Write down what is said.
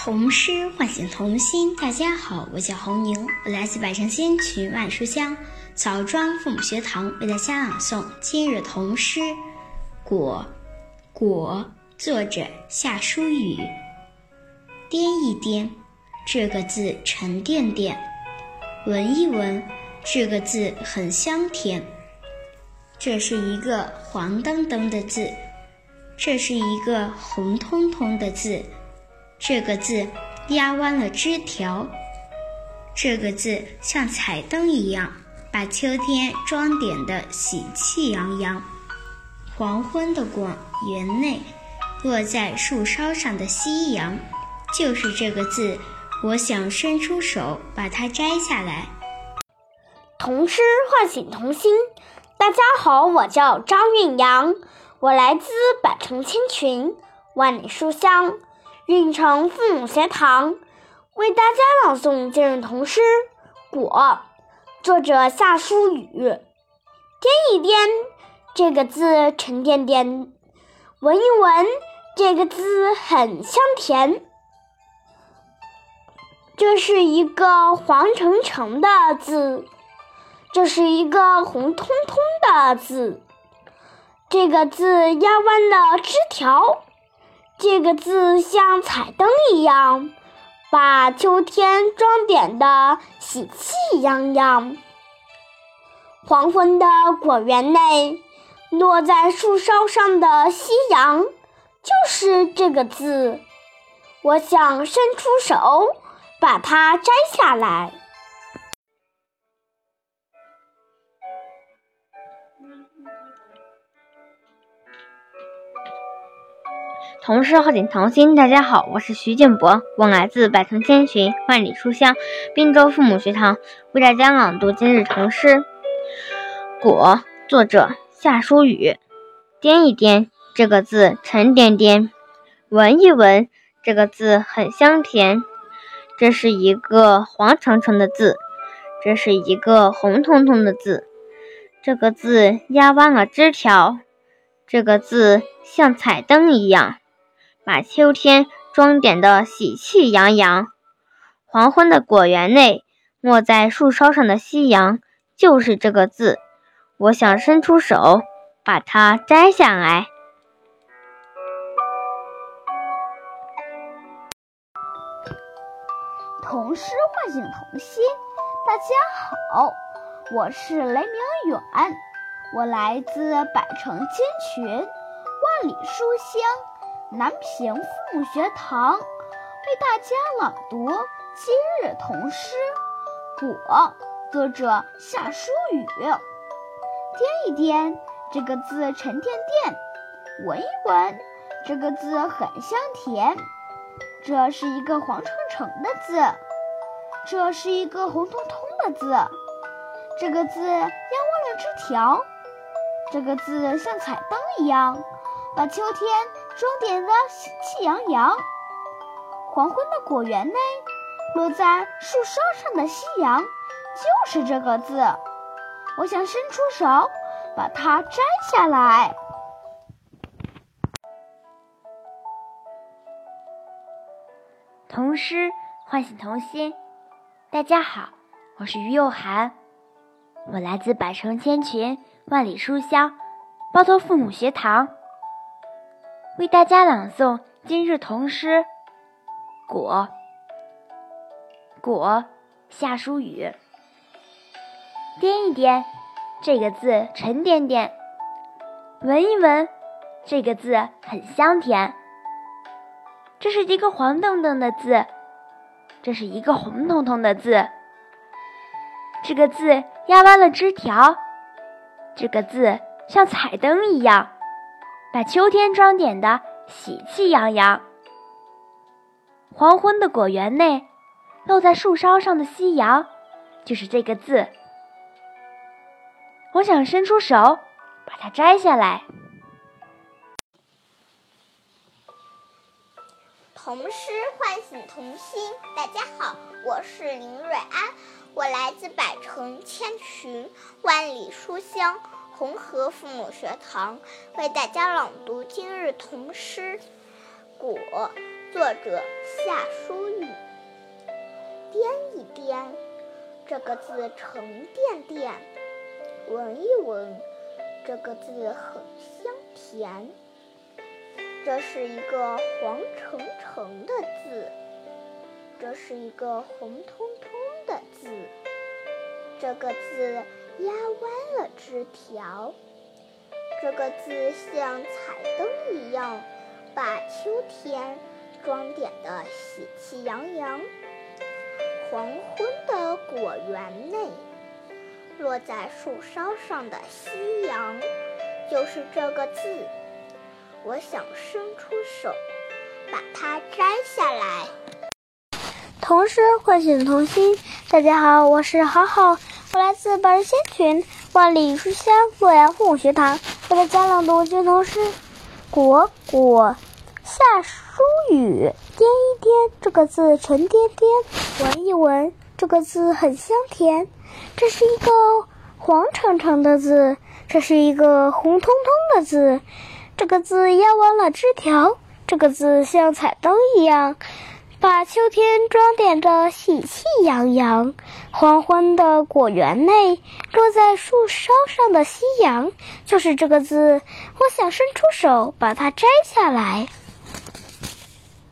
童诗唤醒童心。大家好，我叫侯宁，我来自百城千群万书香枣庄父母学堂，为大家朗诵今日童诗《果》。果，作者夏书宇。掂一掂，这个字沉甸甸；闻一闻，这个字很香甜。这是一个黄澄澄的字，这是一个红彤彤的字。这个字压弯了枝条，这个字像彩灯一样，把秋天装点得喜气洋洋。黄昏的广园内，落在树梢上的夕阳，就是这个字。我想伸出手把它摘下来。童诗唤醒童心。大家好，我叫张韵阳，我来自百城千群，万里书香。运城父母学堂为大家朗诵今日童诗《果》，作者夏书雨。掂一掂，这个字沉甸甸；闻一闻，这个字很香甜。这是一个黄澄澄的字，这是一个红彤彤的字。这个字压弯了枝条。这个字像彩灯一样，把秋天装点的喜气洋洋。黄昏的果园内，落在树梢上的夕阳，就是这个字。我想伸出手，把它摘下来。童诗唤醒童心，大家好，我是徐建博，我来自百城千寻万里书香滨州父母学堂，为大家朗读今日童诗《果》，作者夏书雨。掂一掂，这个字沉甸甸；闻一闻，这个字很香甜。这是一个黄澄澄的字，这是一个红彤彤的字。这个字压弯了枝条，这个字像彩灯一样。把秋天装点的喜气洋洋。黄昏的果园内，落在树梢上的夕阳，就是这个字。我想伸出手，把它摘下来。童诗唤醒童心。大家好，我是雷明远，我来自百城千群，万里书香。南平父母学堂为大家朗读今日童诗《果》，作者夏书宇。掂一掂，这个字沉甸甸；闻一闻，这个字很香甜。这是一个黄澄澄的字，这是一个红彤彤的字。这个字压弯了枝条，这个字像彩灯一样，把秋天。装点的喜气洋洋，黄昏的果园内，落在树梢上的夕阳，就是这个字。我想伸出手，把它摘下来。童诗唤醒童心。大家好，我是于幼涵，我来自百城千群，万里书香，包头父母学堂。为大家朗诵今日童诗《果》。果，夏书雨。掂一掂，这个字沉甸甸；闻一闻，这个字很香甜。这是一个黄澄澄的字，这是一个红彤彤的字。这个字压弯了枝条，这个字像彩灯一样。把秋天装点的喜气洋洋。黄昏的果园内，露在树梢上的夕阳，就是这个字。我想伸出手，把它摘下来。童诗唤醒童心。大家好，我是林瑞安，我来自百城千群，万里书香。红河父母学堂为大家朗读今日童诗《果》，作者夏书宇。掂一掂，这个字沉甸甸；闻一闻，这个字很香甜。这是一个黄澄澄的字，这是一个红彤彤的字。这个字压弯了枝条，这个字像彩灯一样，把秋天装点得喜气洋洋。黄昏的果园内，落在树梢上的夕阳，就是这个字。我想伸出手，把它摘下来。童诗唤醒童心。大家好，我是好好，我来自百人仙群万里书香洛阳父母学堂，为大家朗读经童诗。果果夏书雨，掂一掂，这个字沉甸甸；闻一闻，这个字很香甜。这是一个黄澄澄的字，这是一个红彤彤的字。这个字压弯了枝条，这个字像彩灯一样，把秋天装点的喜气洋洋。黄昏的果园内，落在树梢上的夕阳，就是这个字。我想伸出手，把它摘下来。